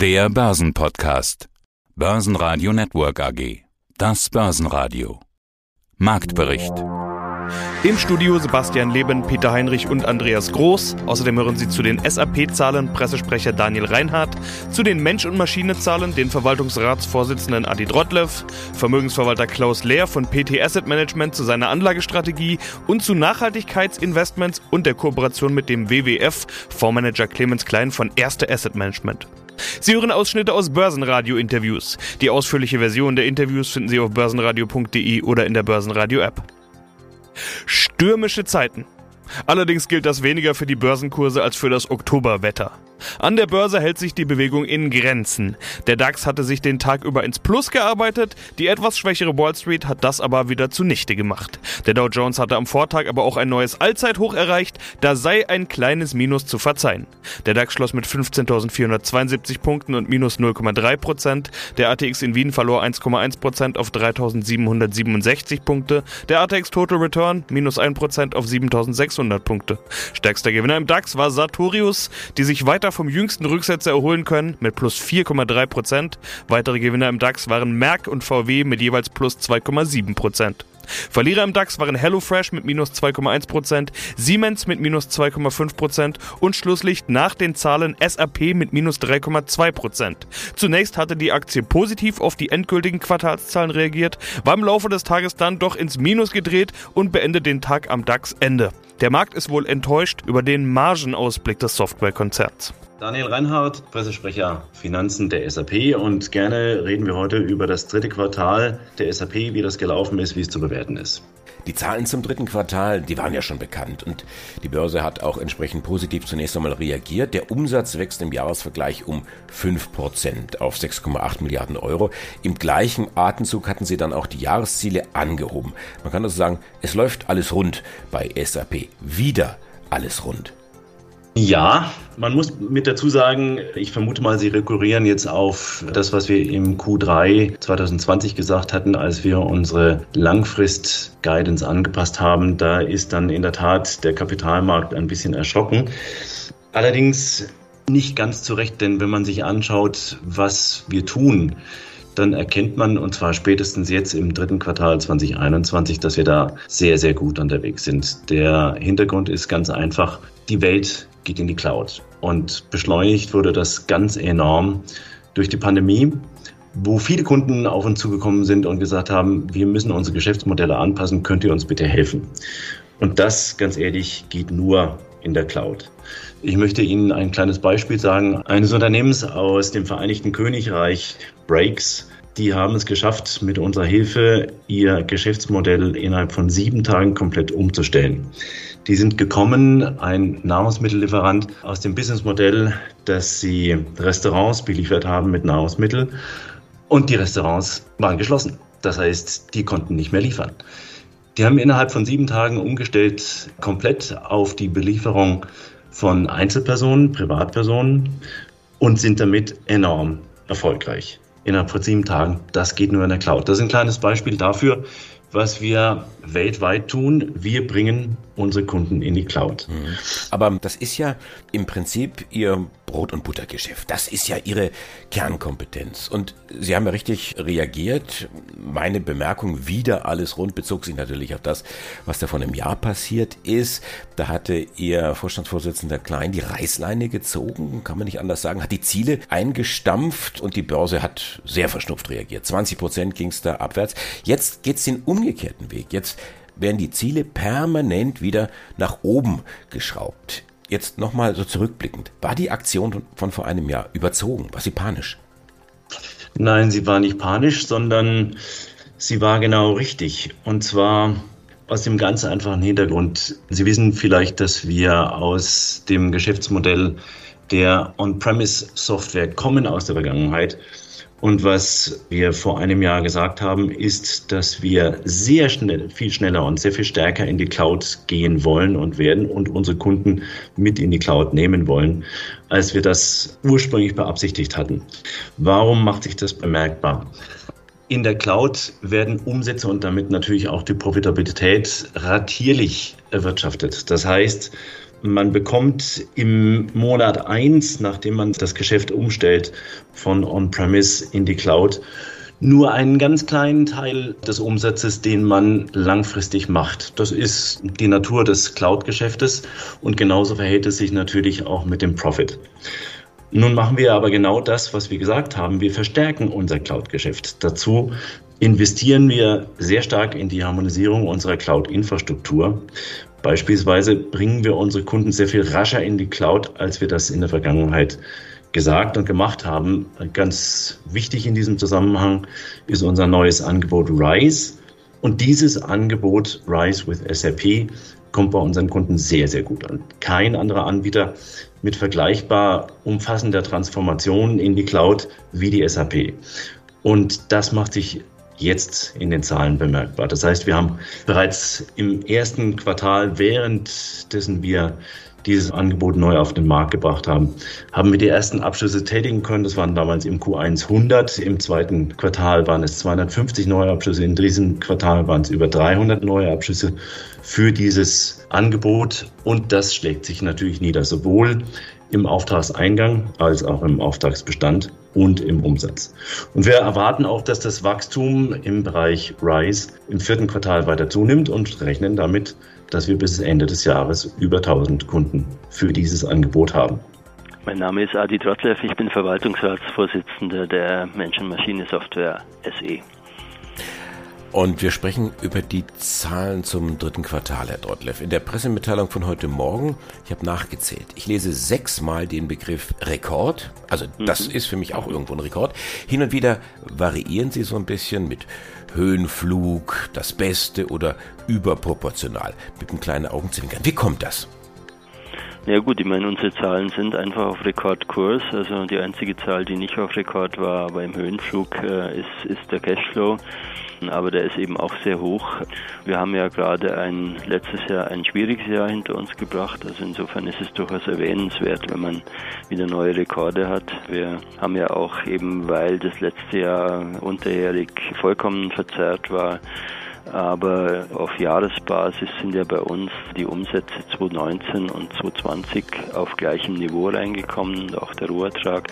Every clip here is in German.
Der Börsenpodcast. Börsenradio Network AG. Das Börsenradio. Marktbericht. Im Studio Sebastian Leben, Peter Heinrich und Andreas Groß. Außerdem hören Sie zu den SAP-Zahlen Pressesprecher Daniel Reinhardt, zu den Mensch- und Maschine-Zahlen den Verwaltungsratsvorsitzenden Adi Drottlev, Vermögensverwalter Klaus Lehr von PT Asset Management zu seiner Anlagestrategie und zu Nachhaltigkeitsinvestments und der Kooperation mit dem WWF, Fondsmanager Clemens Klein von Erste Asset Management. Sie hören Ausschnitte aus Börsenradio-Interviews. Die ausführliche Version der Interviews finden Sie auf börsenradio.de oder in der Börsenradio-App. Stürmische Zeiten. Allerdings gilt das weniger für die Börsenkurse als für das Oktoberwetter. An der Börse hält sich die Bewegung in Grenzen. Der DAX hatte sich den Tag über ins Plus gearbeitet, die etwas schwächere Wall Street hat das aber wieder zunichte gemacht. Der Dow Jones hatte am Vortag aber auch ein neues Allzeithoch erreicht, da sei ein kleines Minus zu verzeihen. Der DAX schloss mit 15.472 Punkten und minus 0,3 Prozent. Der ATX in Wien verlor 1,1 Prozent auf 3.767 Punkte. Der ATX Total Return minus 1 Prozent auf 7.600 Punkte. Stärkster Gewinner im DAX war Sartorius, die sich weiter vom jüngsten Rücksetzer erholen können mit plus 4,3 Prozent. Weitere Gewinner im DAX waren Merck und VW mit jeweils plus 2,7 Prozent. Verlierer im DAX waren HelloFresh mit minus 2,1%, Siemens mit minus 2,5% und Schlusslicht nach den Zahlen SAP mit minus 3,2%. Zunächst hatte die Aktie positiv auf die endgültigen Quartalszahlen reagiert, war im Laufe des Tages dann doch ins Minus gedreht und beendet den Tag am DAX-Ende. Der Markt ist wohl enttäuscht über den Margenausblick des Softwarekonzerns. Daniel Reinhardt, Pressesprecher Finanzen der SAP und gerne reden wir heute über das dritte Quartal der SAP, wie das gelaufen ist, wie es zu bewerten ist. Die Zahlen zum dritten Quartal, die waren ja schon bekannt und die Börse hat auch entsprechend positiv zunächst einmal reagiert. Der Umsatz wächst im Jahresvergleich um 5% auf 6,8 Milliarden Euro. Im gleichen Atemzug hatten sie dann auch die Jahresziele angehoben. Man kann also sagen, es läuft alles rund bei SAP. Wieder alles rund. Ja, man muss mit dazu sagen, ich vermute mal, Sie rekurrieren jetzt auf das, was wir im Q3 2020 gesagt hatten, als wir unsere Langfrist-Guidance angepasst haben. Da ist dann in der Tat der Kapitalmarkt ein bisschen erschrocken. Allerdings nicht ganz zurecht, denn wenn man sich anschaut, was wir tun, dann erkennt man, und zwar spätestens jetzt im dritten Quartal 2021, dass wir da sehr, sehr gut unterwegs sind. Der Hintergrund ist ganz einfach, die Welt geht in die Cloud. Und beschleunigt wurde das ganz enorm durch die Pandemie, wo viele Kunden auf uns zugekommen sind und gesagt haben, wir müssen unsere Geschäftsmodelle anpassen, könnt ihr uns bitte helfen? Und das, ganz ehrlich, geht nur in der Cloud. Ich möchte Ihnen ein kleines Beispiel sagen. Eines Unternehmens aus dem Vereinigten Königreich, Breaks, die haben es geschafft, mit unserer Hilfe ihr Geschäftsmodell innerhalb von sieben Tagen komplett umzustellen. Die sind gekommen, ein Nahrungsmittellieferant aus dem Businessmodell, dass sie Restaurants beliefert haben mit Nahrungsmitteln und die Restaurants waren geschlossen. Das heißt, die konnten nicht mehr liefern. Die haben innerhalb von sieben Tagen umgestellt komplett auf die Belieferung von Einzelpersonen, Privatpersonen und sind damit enorm erfolgreich. Innerhalb von sieben Tagen, das geht nur in der Cloud. Das ist ein kleines Beispiel dafür, was wir weltweit tun. Wir bringen unsere Kunden in die Cloud. Mhm. Aber das ist ja im Prinzip Ihr Brot- und Buttergeschäft. Das ist ja Ihre Kernkompetenz. Und Sie haben ja richtig reagiert. Meine Bemerkung, wieder alles rund, bezog sich natürlich auf das, was da vor einem Jahr passiert ist. Da hatte Ihr Vorstandsvorsitzender Klein die Reißleine gezogen, kann man nicht anders sagen, hat die Ziele eingestampft und die Börse hat sehr verschnupft reagiert. 20 Prozent ging es da abwärts. Jetzt geht es den umgekehrten Weg. Jetzt werden die Ziele permanent wieder nach oben geschraubt. Jetzt nochmal so zurückblickend. War die Aktion von vor einem Jahr überzogen? War sie panisch? Nein, sie war nicht panisch, sondern sie war genau richtig. Und zwar aus dem ganz einfachen Hintergrund. Sie wissen vielleicht, dass wir aus dem Geschäftsmodell der On-Premise-Software kommen aus der Vergangenheit und was wir vor einem Jahr gesagt haben, ist, dass wir sehr schnell, viel schneller und sehr viel stärker in die Cloud gehen wollen und werden und unsere Kunden mit in die Cloud nehmen wollen, als wir das ursprünglich beabsichtigt hatten. Warum macht sich das bemerkbar? In der Cloud werden Umsätze und damit natürlich auch die Profitabilität ratierlich erwirtschaftet. Das heißt, man bekommt im Monat eins, nachdem man das Geschäft umstellt von On-Premise in die Cloud, nur einen ganz kleinen Teil des Umsatzes, den man langfristig macht. Das ist die Natur des Cloud-Geschäftes und genauso verhält es sich natürlich auch mit dem Profit. Nun machen wir aber genau das, was wir gesagt haben. Wir verstärken unser Cloud-Geschäft. Dazu investieren wir sehr stark in die Harmonisierung unserer Cloud-Infrastruktur. Beispielsweise bringen wir unsere Kunden sehr viel rascher in die Cloud, als wir das in der Vergangenheit gesagt und gemacht haben. Ganz wichtig in diesem Zusammenhang ist unser neues Angebot RISE. Und dieses Angebot RISE with SAP kommt bei unseren Kunden sehr, sehr gut an. Kein anderer Anbieter mit vergleichbar umfassender Transformation in die Cloud wie die SAP. Und das macht sich jetzt in den Zahlen bemerkbar. Das heißt, wir haben bereits im ersten Quartal, währenddessen wir dieses Angebot neu auf den Markt gebracht haben, haben wir die ersten Abschlüsse tätigen können. Das waren damals im Q1 100. Im zweiten Quartal waren es 250 neue Abschlüsse. In diesem Quartal waren es über 300 neue Abschlüsse für dieses Angebot. Und das schlägt sich natürlich nieder, sowohl im Auftragseingang als auch im Auftragsbestand und im Umsatz. Und wir erwarten auch, dass das Wachstum im Bereich RISE im vierten Quartal weiter zunimmt und rechnen damit, dass wir bis Ende des Jahres über 1000 Kunden für dieses Angebot haben. Mein Name ist Adi Trotlev, ich bin Verwaltungsratsvorsitzender der Menschen-Maschine-Software SE. Und wir sprechen über die Zahlen zum dritten Quartal, Herr Drotlev. In der Pressemitteilung von heute Morgen, ich habe nachgezählt, ich lese sechsmal den Begriff Rekord. Also das mhm. ist für mich auch irgendwo ein Rekord. Hin und wieder variieren Sie so ein bisschen mit Höhenflug, das Beste oder überproportional mit einem kleinen Augenzwinkern. Wie kommt das? Ja gut, ich meine, unsere Zahlen sind einfach auf Rekordkurs. Also die einzige Zahl, die nicht auf Rekord war, aber im Höhenflug äh, ist, ist der Cashflow aber der ist eben auch sehr hoch. Wir haben ja gerade ein letztes Jahr ein schwieriges Jahr hinter uns gebracht, also insofern ist es durchaus erwähnenswert, wenn man wieder neue Rekorde hat. Wir haben ja auch eben, weil das letzte Jahr unterjährig vollkommen verzerrt war, aber auf Jahresbasis sind ja bei uns die Umsätze 2019 und 2020 auf gleichem Niveau reingekommen und auch der Rohertrag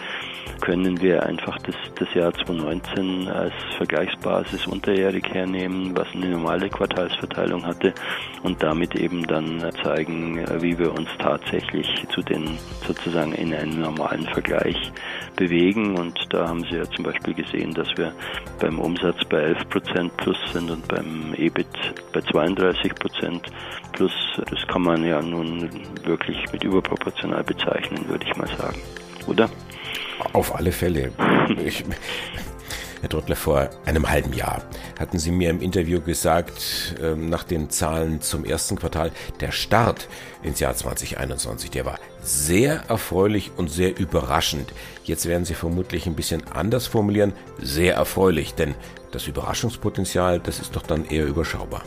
können wir einfach das, das Jahr 2019 als Vergleichsbasis unterjährig hernehmen, was eine normale Quartalsverteilung hatte und damit eben dann zeigen, wie wir uns tatsächlich zu den sozusagen in einem normalen Vergleich bewegen. Und da haben Sie ja zum Beispiel gesehen, dass wir beim Umsatz bei 11 Prozent plus sind und beim EBIT bei 32 Prozent plus. Das kann man ja nun wirklich mit überproportional bezeichnen, würde ich mal sagen. Oder? Auf alle Fälle. Ich, Herr Trottler, vor einem halben Jahr hatten Sie mir im Interview gesagt, ähm, nach den Zahlen zum ersten Quartal, der Start ins Jahr 2021, der war sehr erfreulich und sehr überraschend. Jetzt werden Sie vermutlich ein bisschen anders formulieren, sehr erfreulich, denn das Überraschungspotenzial, das ist doch dann eher überschaubar.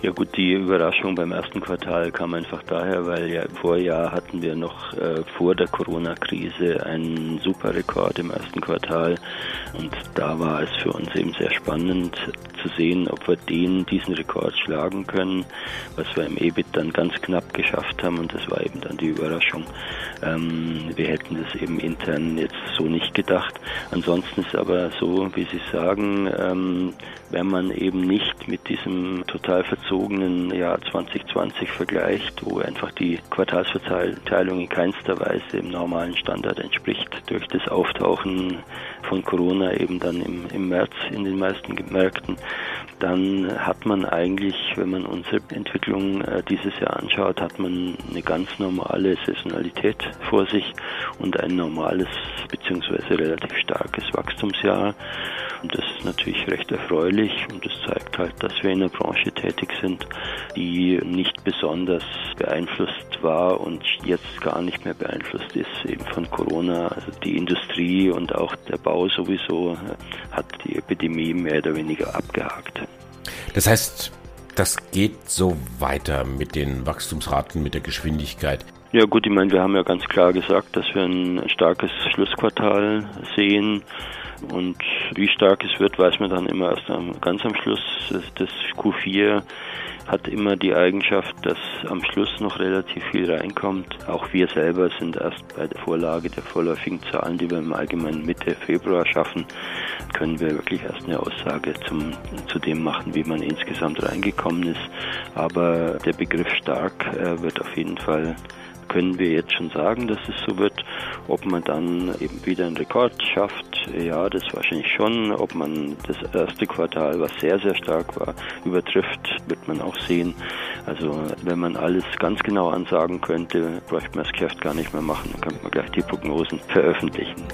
Ja gut, die Überraschung beim ersten Quartal kam einfach daher, weil ja im Vorjahr hatten wir noch äh, vor der Corona-Krise einen super Rekord im ersten Quartal. Und da war es für uns eben sehr spannend zu sehen, ob wir den, diesen Rekord schlagen können, was wir im EBIT dann ganz knapp geschafft haben und das war eben dann die Überraschung. Ähm, wir hätten das eben intern jetzt so nicht gedacht. Ansonsten ist aber so, wie Sie sagen, ähm, wenn man eben nicht mit diesem total verzogenen Jahr 2020 vergleicht, wo einfach die Quartalsverteilung in keinster Weise dem normalen Standard entspricht, durch das Auftauchen von Corona eben dann im, im März in den meisten Märkten, dann hat man eigentlich, wenn man unsere Entwicklung äh, dieses Jahr anschaut, hat man eine ganz normale Saisonalität vor sich und ein normales bzw. relativ starkes Wachstumsjahr. Und das ist natürlich recht erfreulich und das zeigt halt, dass wir in einer Branche tätig sind, die nicht besonders beeinflusst war und jetzt gar nicht mehr beeinflusst ist eben von Corona. Also die Industrie und auch der Bau sowieso äh, hat die Epidemie mehr oder weniger abgehakt. Das heißt, das geht so weiter mit den Wachstumsraten, mit der Geschwindigkeit. Ja gut, ich meine, wir haben ja ganz klar gesagt, dass wir ein starkes Schlussquartal sehen und wie stark es wird, weiß man dann immer erst am, ganz am Schluss. Das Q4 hat immer die Eigenschaft, dass am Schluss noch relativ viel reinkommt. Auch wir selber sind erst bei der Vorlage der vorläufigen Zahlen, die wir im Allgemeinen Mitte Februar schaffen, können wir wirklich erst eine Aussage zum, zu dem machen, wie man insgesamt reingekommen ist. Aber der Begriff stark äh, wird auf jeden Fall können wir jetzt schon sagen, dass es so wird. Ob man dann eben wieder einen Rekord schafft, ja, das wahrscheinlich schon. Ob man das erste Quartal, was sehr, sehr stark war, übertrifft, wird man auch sehen. Also wenn man alles ganz genau ansagen könnte, bräuchte man das Geschäft gar nicht mehr machen. Dann könnte man gleich die Prognosen veröffentlichen.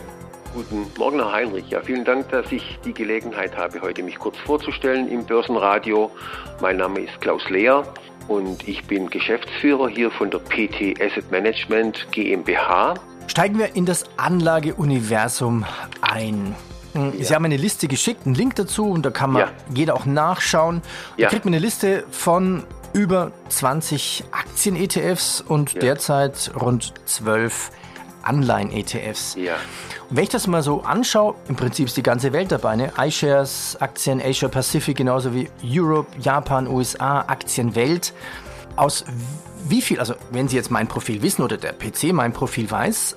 Guten Morgen, Herr Heinrich. Ja, vielen Dank, dass ich die Gelegenheit habe, heute mich kurz vorzustellen im Börsenradio. Mein Name ist Klaus Lehr und ich bin Geschäftsführer hier von der PT Asset Management GmbH. Steigen wir in das Anlageuniversum ein. Hm, Sie ja. haben eine Liste geschickt, einen Link dazu und da kann man ja. jeder auch nachschauen. Da kriegt man eine Liste von über 20 Aktien-ETFs und ja. derzeit rund 12 Anleihen-ETFs. Ja. Und wenn ich das mal so anschaue, im Prinzip ist die ganze Welt dabei. Ne? iShares, Aktien Asia Pacific, genauso wie Europe, Japan, USA, Aktien Welt. Aus wie viel, also wenn Sie jetzt mein Profil wissen oder der PC mein Profil weiß,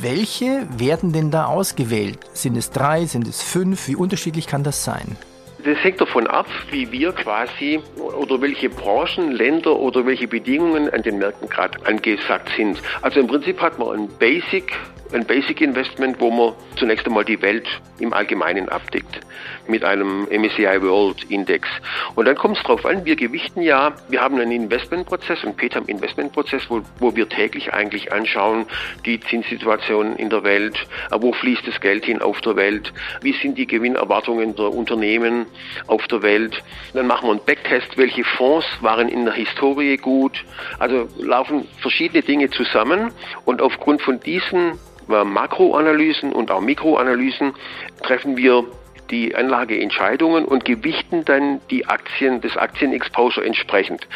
welche werden denn da ausgewählt? Sind es drei, sind es fünf? Wie unterschiedlich kann das sein? Das hängt davon ab, wie wir quasi oder welche Branchen, Länder oder welche Bedingungen an den Märkten gerade angesagt sind. Also im Prinzip hat man ein Basic ein Basic Investment, wo man zunächst einmal die Welt im Allgemeinen abdeckt mit einem MSCI World Index. Und dann kommt es darauf an, wir gewichten ja, wir haben einen Investmentprozess, einen PETAM Investmentprozess, wo, wo wir täglich eigentlich anschauen, die Zinssituation in der Welt, äh, wo fließt das Geld hin auf der Welt, wie sind die Gewinnerwartungen der Unternehmen auf der Welt. Dann machen wir einen Backtest, welche Fonds waren in der Historie gut. Also laufen verschiedene Dinge zusammen und aufgrund von diesen Makroanalysen und auch Mikroanalysen treffen wir die Anlageentscheidungen und gewichten dann die Aktien, des Aktienexposure entsprechend.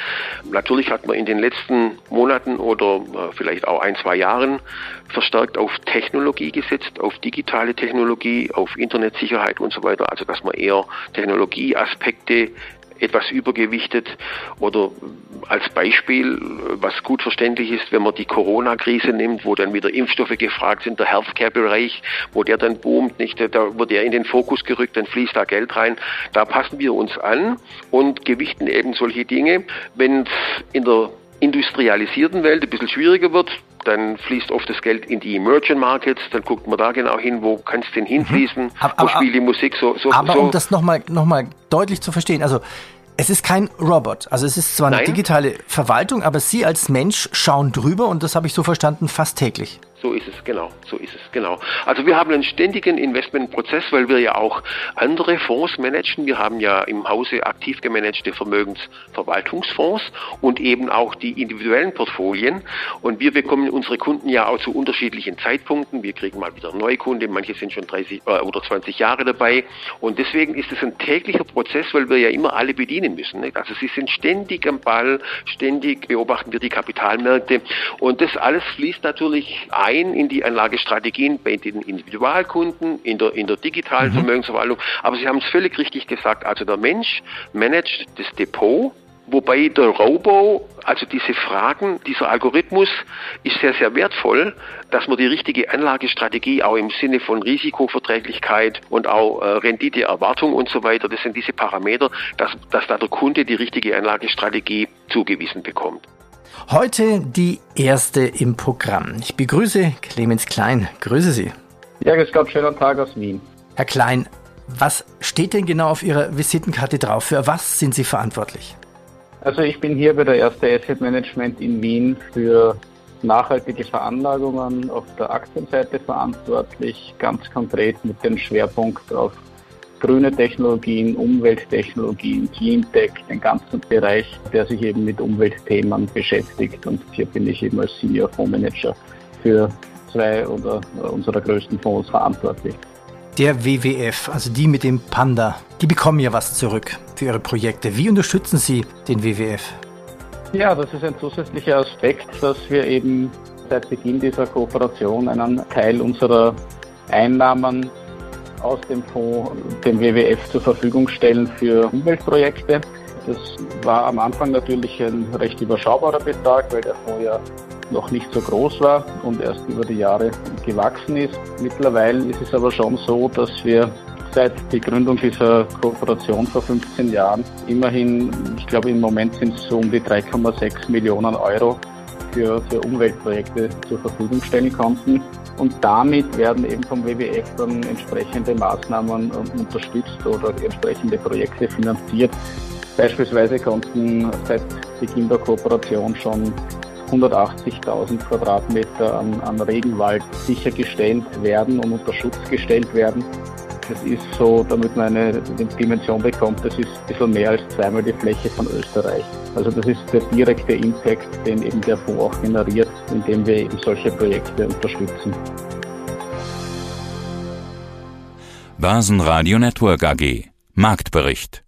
Natürlich hat man in den letzten Monaten oder äh, vielleicht auch ein, zwei Jahren verstärkt auf Technologie gesetzt, auf digitale Technologie, auf Internetsicherheit und so weiter. Also dass man eher Technologieaspekte etwas übergewichtet oder als Beispiel, was gut verständlich ist, wenn man die Corona-Krise nimmt, wo dann wieder Impfstoffe gefragt sind, der Healthcare-Bereich, wo der dann boomt, nicht, da wird er in den Fokus gerückt, dann fließt da Geld rein. Da passen wir uns an und gewichten eben solche Dinge. Wenn es in der industrialisierten Welt ein bisschen schwieriger wird, dann fließt oft das Geld in die Emerging Markets, dann guckt man da genau hin, wo kann es denn hinfließen, mhm. aber, wo spielt die Musik so. so aber so. um das nochmal noch mal deutlich zu verstehen, also es ist kein Robot. Also es ist zwar eine Nein. digitale Verwaltung, aber Sie als Mensch schauen drüber und das habe ich so verstanden, fast täglich. So ist es, genau. So ist es, genau. Also wir haben einen ständigen Investmentprozess, weil wir ja auch andere Fonds managen. Wir haben ja im Hause aktiv gemanagte Vermögensverwaltungsfonds und eben auch die individuellen Portfolien. Und wir bekommen unsere Kunden ja auch zu unterschiedlichen Zeitpunkten. Wir kriegen mal wieder neue Kunden, manche sind schon 30 äh, oder 20 Jahre dabei. Und deswegen ist es ein täglicher Prozess, weil wir ja immer alle bedienen müssen. Nicht? Also sie sind ständig am Ball, ständig beobachten wir die Kapitalmärkte. Und das alles fließt natürlich ein rein in die Anlagestrategien bei den Individualkunden, in der, in der digitalen mhm. Vermögensverwaltung. Aber Sie haben es völlig richtig gesagt. Also der Mensch managt das Depot, Wobei der Robo, also diese Fragen, dieser Algorithmus ist sehr, sehr wertvoll, dass man die richtige Anlagestrategie auch im Sinne von Risikoverträglichkeit und auch äh, Renditeerwartung und so weiter, das sind diese Parameter, dass, dass da der Kunde die richtige Anlagestrategie zugewiesen bekommt. Heute die erste im Programm. Ich begrüße Clemens Klein. Grüße Sie. Ja, grüß Gott, schönen Tag aus Wien. Herr Klein, was steht denn genau auf Ihrer Visitenkarte drauf? Für was sind Sie verantwortlich? Also ich bin hier bei der Erste Asset Management in Wien für nachhaltige Veranlagungen auf der Aktienseite verantwortlich, ganz konkret mit dem Schwerpunkt auf grüne Technologien, Umwelttechnologien, Cleantech, den ganzen Bereich, der sich eben mit Umweltthemen beschäftigt. Und hier bin ich eben als Senior Fondsmanager für zwei oder unserer größten Fonds verantwortlich. Der WWF, also die mit dem Panda, die bekommen ja was zurück für ihre Projekte. Wie unterstützen Sie den WWF? Ja, das ist ein zusätzlicher Aspekt, dass wir eben seit Beginn dieser Kooperation einen Teil unserer Einnahmen aus dem Fonds dem WWF zur Verfügung stellen für Umweltprojekte. Das war am Anfang natürlich ein recht überschaubarer Betrag, weil der Fonds ja noch nicht so groß war und erst über die Jahre gewachsen ist. Mittlerweile ist es aber schon so, dass wir seit der Gründung dieser Kooperation vor 15 Jahren immerhin, ich glaube im Moment sind es so um die 3,6 Millionen Euro für, für Umweltprojekte zur Verfügung stellen konnten. Und damit werden eben vom WWF dann entsprechende Maßnahmen unterstützt oder entsprechende Projekte finanziert. Beispielsweise konnten seit Beginn der Kooperation schon 180.000 Quadratmeter an, an Regenwald sichergestellt werden und unter Schutz gestellt werden. Das ist so, damit man eine Dimension bekommt, das ist ein bisschen mehr als zweimal die Fläche von Österreich. Also das ist der direkte Impact, den eben der Fonds auch generiert, indem wir eben solche Projekte unterstützen. Basen Radio Network AG Marktbericht